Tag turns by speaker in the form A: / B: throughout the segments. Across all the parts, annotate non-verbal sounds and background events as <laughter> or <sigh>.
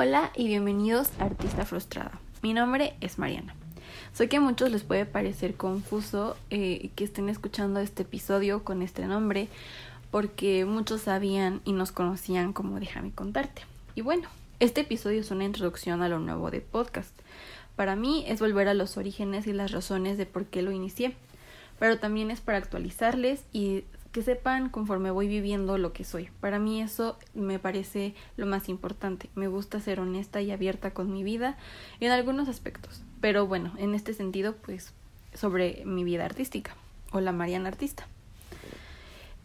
A: Hola y bienvenidos a Artista Frustrada. Mi nombre es Mariana. Sé que a muchos les puede parecer confuso eh, que estén escuchando este episodio con este nombre porque muchos sabían y nos conocían como Déjame contarte. Y bueno, este episodio es una introducción a lo nuevo de podcast. Para mí es volver a los orígenes y las razones de por qué lo inicié, pero también es para actualizarles y que sepan conforme voy viviendo lo que soy. Para mí eso me parece lo más importante. Me gusta ser honesta y abierta con mi vida en algunos aspectos. Pero bueno, en este sentido, pues sobre mi vida artística o la Mariana Artista.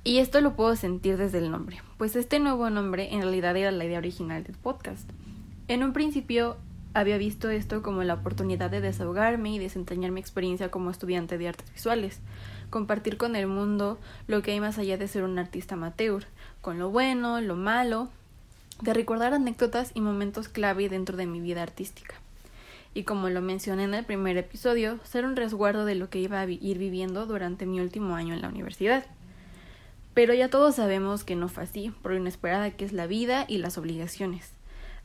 A: Y esto lo puedo sentir desde el nombre, pues este nuevo nombre en realidad era la idea original del podcast. En un principio había visto esto como la oportunidad de desahogarme y desentrañar mi experiencia como estudiante de artes visuales, compartir con el mundo lo que hay más allá de ser un artista amateur, con lo bueno, lo malo, de recordar anécdotas y momentos clave dentro de mi vida artística. Y como lo mencioné en el primer episodio, ser un resguardo de lo que iba a ir viviendo durante mi último año en la universidad. Pero ya todos sabemos que no fue así, por lo inesperada que es la vida y las obligaciones.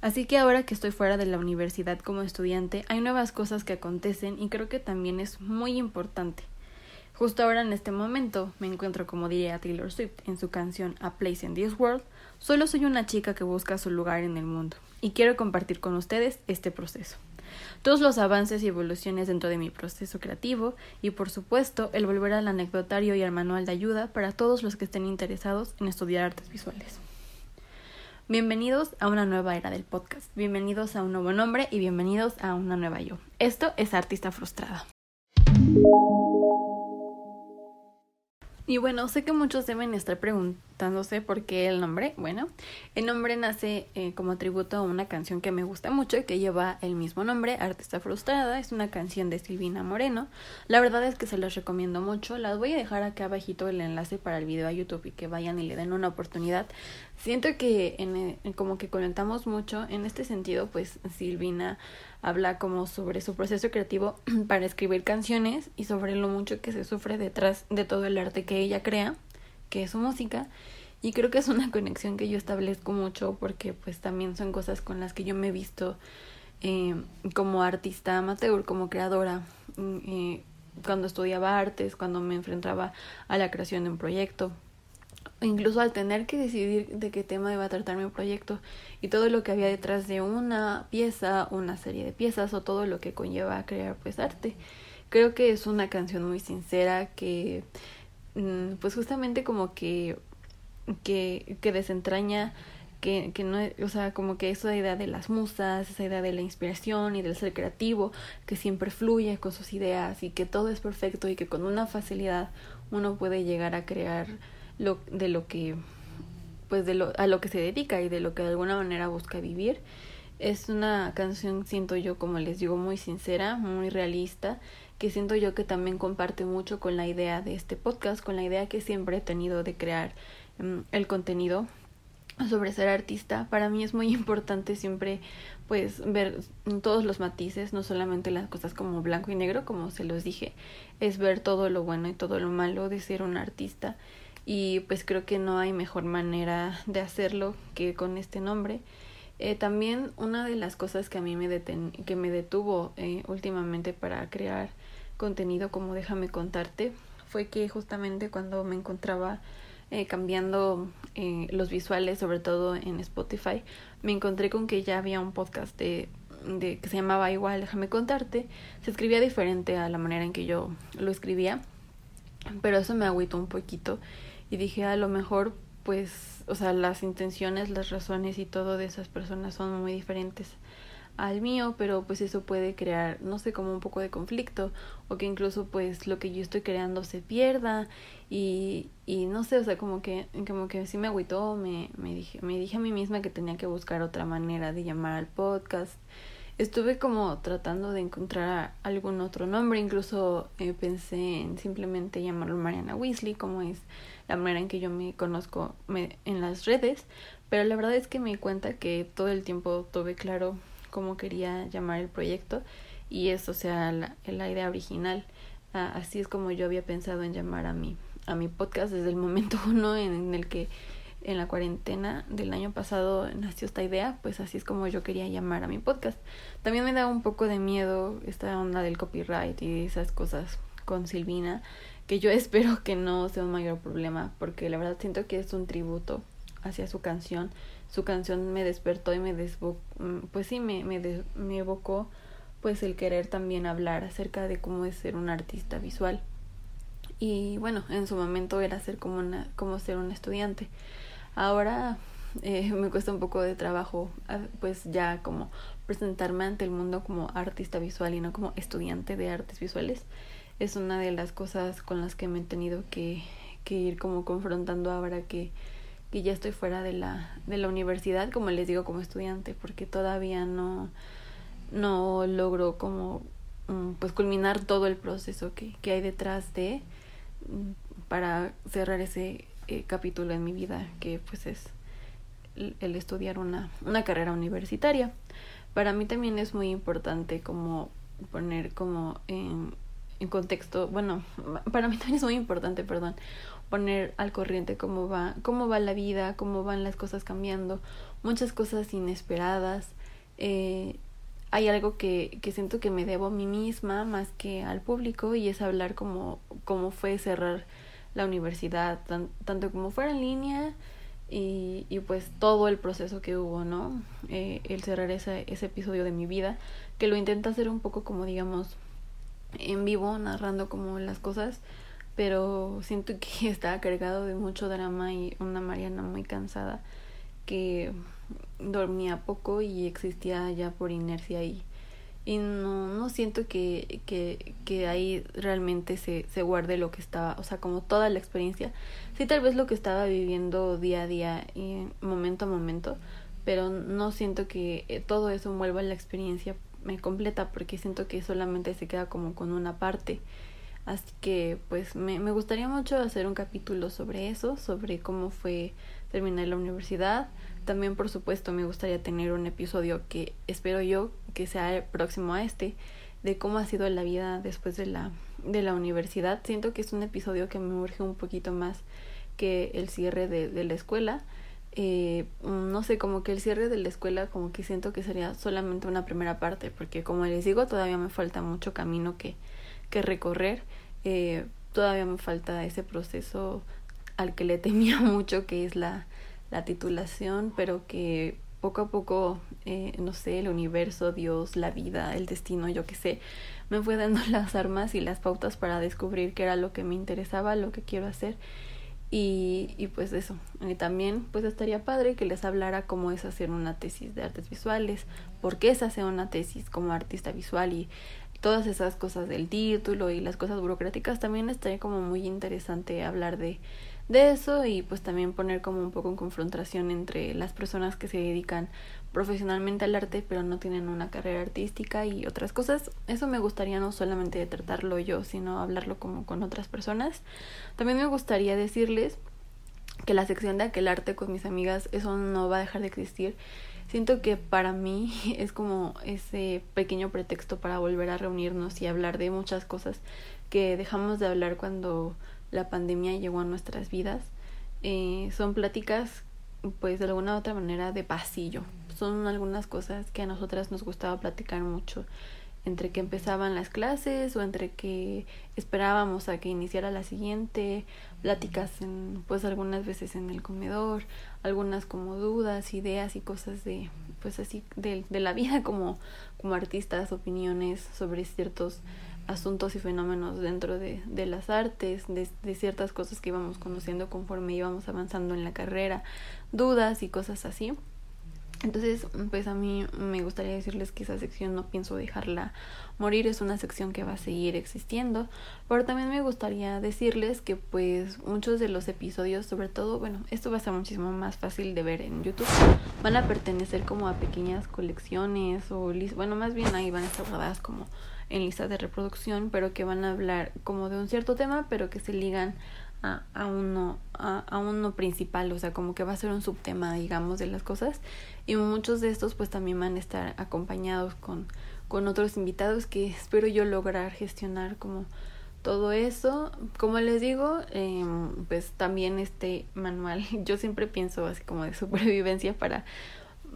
A: Así que ahora que estoy fuera de la universidad como estudiante, hay nuevas cosas que acontecen y creo que también es muy importante Justo ahora en este momento me encuentro como diría Taylor Swift en su canción A Place in This World, solo soy una chica que busca su lugar en el mundo y quiero compartir con ustedes este proceso. Todos los avances y evoluciones dentro de mi proceso creativo y por supuesto el volver al anecdotario y al manual de ayuda para todos los que estén interesados en estudiar artes visuales. Bienvenidos a una nueva era del podcast, bienvenidos a un nuevo nombre y bienvenidos a una nueva yo. Esto es Artista Frustrada. Y bueno, sé que muchos deben estar preguntándose por qué el nombre. Bueno, el nombre nace eh, como tributo a una canción que me gusta mucho y que lleva el mismo nombre, Artista Frustrada. Es una canción de Silvina Moreno. La verdad es que se los recomiendo mucho. Las voy a dejar acá abajito el enlace para el video a YouTube y que vayan y le den una oportunidad. Siento que en, como que conectamos mucho en este sentido, pues Silvina habla como sobre su proceso creativo <clears throat> para escribir canciones y sobre lo mucho que se sufre detrás de todo el arte que ella crea, que es su música. Y creo que es una <laughs> conexión que yo establezco mucho porque pues también son cosas con las que yo me he visto eh, como artista amateur, como creadora, mm, eh, cuando estudiaba artes, cuando me enfrentaba a la creación de un proyecto, incluso al tener que decidir de qué tema iba a tratar mi proyecto y todo lo que había detrás de una pieza, una serie de piezas o todo lo que conlleva crear pues arte. Creo que es una canción muy sincera que pues justamente como que que, que desentraña que, que no, o sea, como que esa idea de las musas, esa idea de la inspiración y del ser creativo, que siempre fluye con sus ideas y que todo es perfecto y que con una facilidad uno puede llegar a crear lo, de lo que pues de lo, a lo que se dedica y de lo que de alguna manera busca vivir. Es una canción, siento yo, como les digo, muy sincera, muy realista, que siento yo que también comparte mucho con la idea de este podcast, con la idea que siempre he tenido de crear mm, el contenido sobre ser artista. Para mí es muy <laughs> importante siempre pues ver todos los matices, no solamente las cosas como blanco y negro, como se los dije, es ver todo lo bueno y todo lo malo de ser un artista y pues creo que no hay mejor manera de hacerlo que con este nombre. Eh, también una de las cosas que a mí me, deten que me detuvo eh, últimamente para crear contenido como déjame contarte fue que justamente cuando me encontraba eh, cambiando eh, los visuales, sobre todo en Spotify, me encontré con que ya había un podcast de, de que se llamaba igual déjame contarte. Se escribía diferente a la manera en que yo lo escribía, pero eso me agüitó un poquito y dije a lo mejor pues o sea las intenciones las razones y todo de esas personas son muy diferentes al mío pero pues eso puede crear no sé como un poco de conflicto o que incluso pues lo que yo estoy creando se pierda y, y no sé o sea como que como que sí me agüitó me, me dije me dije a mí misma que tenía que buscar otra manera de llamar al podcast estuve como tratando de encontrar algún otro nombre, incluso eh, pensé en simplemente llamarlo Mariana Weasley, como es la manera en que yo me conozco en las redes, pero la verdad es que me di cuenta que todo el tiempo tuve claro cómo quería llamar el proyecto y eso, sea, la, la idea original. Ah, así es como yo había pensado en llamar a mi, a mi podcast desde el momento <laughs> uno en el que en la cuarentena del año pasado nació esta idea, pues así es como yo quería llamar a mi podcast. También me da un poco de miedo esta onda del copyright y esas cosas con Silvina, que yo <laughs> espero que no sea un mayor problema, porque la verdad siento que es un tributo hacia su canción. Su canción me despertó y me desbocó, mm, pues sí, me, me, me evocó pues el querer también hablar acerca de cómo es ser un artista visual. Y bueno, en su momento era ser como, una, como ser un estudiante. Ahora eh, <laughs> me cuesta un poco de trabajo pues ya como presentarme ante el mundo como artista visual y no como estudiante de artes visuales. Es una de las cosas con las que me he tenido que, que ir como confrontando ahora que, que ya estoy fuera de la, de la universidad, como les digo, como estudiante, porque todavía no, no logro como mm, pues culminar todo el proceso que, que hay detrás de mm, para cerrar ese eh, capítulo en mi vida que pues es el, estudiar una, una carrera universitaria. Para mí también es muy importante como poner como en, en contexto, bueno, <laughs> para mí también es muy importante, perdón, poner al corriente cómo va, cómo va la vida, cómo van las cosas cambiando, muchas cosas inesperadas. Eh, hay algo que, que siento que me debo a mí misma más que al público y es hablar como cómo fue cerrar la universidad, tanto como fuera en línea y, y pues todo el proceso que hubo, ¿no? Eh, el cerrar ese, ese episodio de mi vida, que lo intenta hacer un poco como digamos en vivo, narrando como las cosas, pero siento que <laughs> estaba cargado de mucho drama y una Mariana muy cansada que dormía poco y existía ya por inercia y, y no, no siento que, que, que ahí realmente se, se guarde lo que estaba, o sea, como toda la experiencia. Sí, tal vez lo que estaba viviendo día a día y momento a momento, pero no siento que eh, todo eso envuelva la experiencia me completa porque siento que solamente se queda como con una parte. Así que pues me, me gustaría mucho hacer un capítulo sobre eso, sobre cómo fue terminar la universidad, también, por supuesto, me gustaría tener un episodio que espero yo que sea próximo a este, de cómo ha sido la vida después de la, de la universidad. Siento que es un episodio que me urge un poquito más que el cierre de, de la escuela. Eh, no sé, como que el cierre de la escuela, como que siento que sería solamente una primera parte, porque como les digo, todavía me falta mucho camino que, que recorrer. Eh, todavía me falta ese proceso al que le temía <laughs> mucho, que es la, la titulación, pero que poco a poco, eh, no sé, el universo, Dios, la vida, el destino, yo qué sé, me fue dando <laughs> las armas y las pautas para descubrir qué era lo que me interesaba, lo que quiero hacer. Y, y pues eso, y también pues estaría padre que les hablara cómo es hacer una tesis de artes visuales, por qué es hacer una tesis como artista visual y todas esas cosas del título y las cosas burocráticas, también estaría como muy interesante hablar de, de eso y pues también poner como un poco en confrontación entre las personas que se dedican profesionalmente al arte pero no tienen una carrera artística y otras cosas. Eso me gustaría no solamente tratarlo yo, sino hablarlo como con otras personas. También me gustaría decirles que la sección de aquel arte con mis amigas, eso no va a dejar de existir. Siento que para mí <laughs> es como ese pequeño pretexto para volver a reunirnos y hablar de muchas cosas que dejamos de hablar cuando la pandemia llegó a nuestras vidas. Eh, son pláticas, pues de alguna u otra manera, de pasillo. Son algunas cosas que a nosotras nos gustaba platicar mucho entre que empezaban las clases o entre que esperábamos a que iniciara la siguiente, pláticas en, pues algunas veces en el comedor, algunas como dudas, ideas y cosas de, pues así, de, de la vida <laughs> como, como artistas, opiniones sobre ciertos asuntos y fenómenos dentro de, de las artes, de, de, ciertas cosas que íbamos conociendo conforme íbamos avanzando en la carrera, dudas y cosas así. Entonces, pues a mí me gustaría decirles que esa sección no pienso dejarla morir, es una sección que va a seguir existiendo, pero también me gustaría decirles que pues muchos de los episodios, sobre todo, bueno, esto va a ser muchísimo más fácil de ver en YouTube, van a pertenecer como a pequeñas colecciones o, bueno, más bien ahí van a estar guardadas como en listas de reproducción, pero que van a hablar como de un cierto tema, pero que se ligan a, a uno a, a, uno principal, o sea, como que va a ser un subtema, digamos, de las cosas. Y muchos de estos pues también van a estar acompañados con, con otros invitados que espero yo lograr gestionar como todo eso. Como les digo, eh, pues también este manual, <laughs> yo siempre pienso así como de supervivencia para,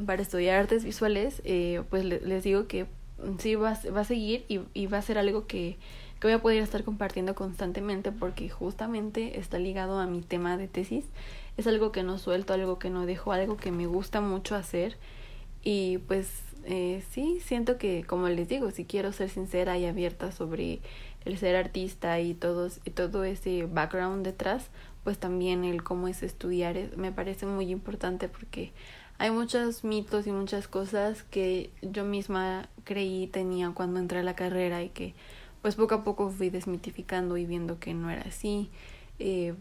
A: para estudiar artes visuales, eh, pues les digo que sí va, va a seguir y, y va a ser algo que, que voy a poder estar compartiendo constantemente porque justamente está ligado a mi tema de tesis. Es algo que no suelto, algo que no dejo, algo que me gusta mucho hacer y pues eh, sí, siento que como les digo, si quiero ser sincera y abierta sobre el ser artista y, todos, y todo ese background detrás, pues también el cómo es estudiar me parece muy importante porque hay muchos mitos y muchas cosas que yo misma creí tenía cuando entré a la carrera y que pues poco a poco fui desmitificando y viendo que no era así. Eh,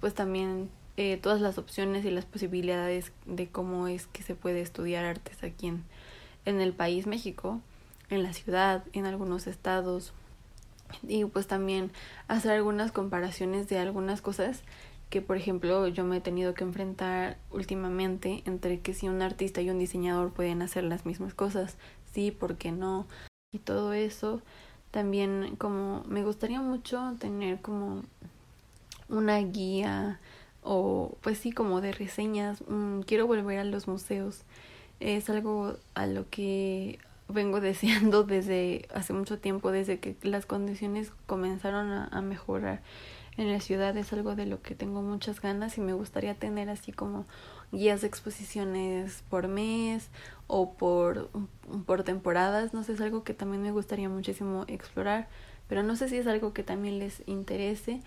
A: pues también eh, todas las opciones y las posibilidades de cómo es que se puede estudiar artes aquí en, en el país México, en la ciudad, en algunos estados, y pues también hacer algunas comparaciones de algunas cosas que por ejemplo yo me he tenido que enfrentar últimamente entre que si un artista y un diseñador pueden hacer las mismas cosas, sí, ¿por qué no? Y todo eso también como me gustaría mucho tener como una guía o pues sí como de reseñas, mm, quiero volver a los museos, es algo a lo que vengo <laughs> deseando desde hace mucho tiempo, desde que las condiciones comenzaron a, mejorar en la ciudad. Es algo de lo que tengo muchas ganas y me gustaría tener así como guías de exposiciones por mes o por, por temporadas. No sé, es algo que también me gustaría muchísimo explorar, pero no sé si es algo que también les interese.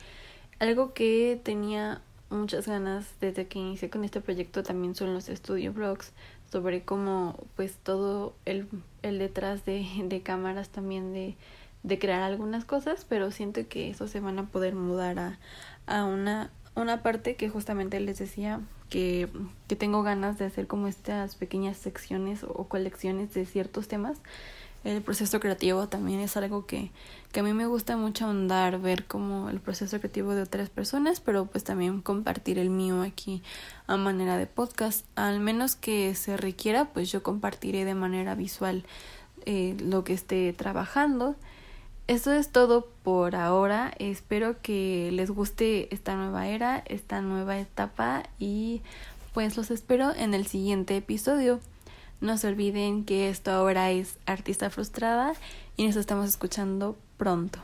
A: Algo que tenía muchas ganas desde que inicié con este proyecto también son los estudio blogs sobre cómo pues todo el, el detrás de, de cámaras también de, de crear algunas cosas, pero siento que eso se van a poder mudar a, a una, una parte que justamente les decía que, que tengo ganas de hacer como estas pequeñas secciones o colecciones de ciertos temas el proceso creativo también es algo que, que a mí me gusta mucho ahondar, ver como el proceso creativo de otras personas, pero pues también compartir el mío aquí a manera de podcast. Al menos que se requiera, pues yo compartiré de manera visual eh, lo que esté trabajando. Eso es todo por ahora. Espero que les guste esta nueva era, esta nueva etapa y pues los espero en el siguiente episodio. No se olviden que esto ahora es Artista Frustrada y nos estamos escuchando pronto.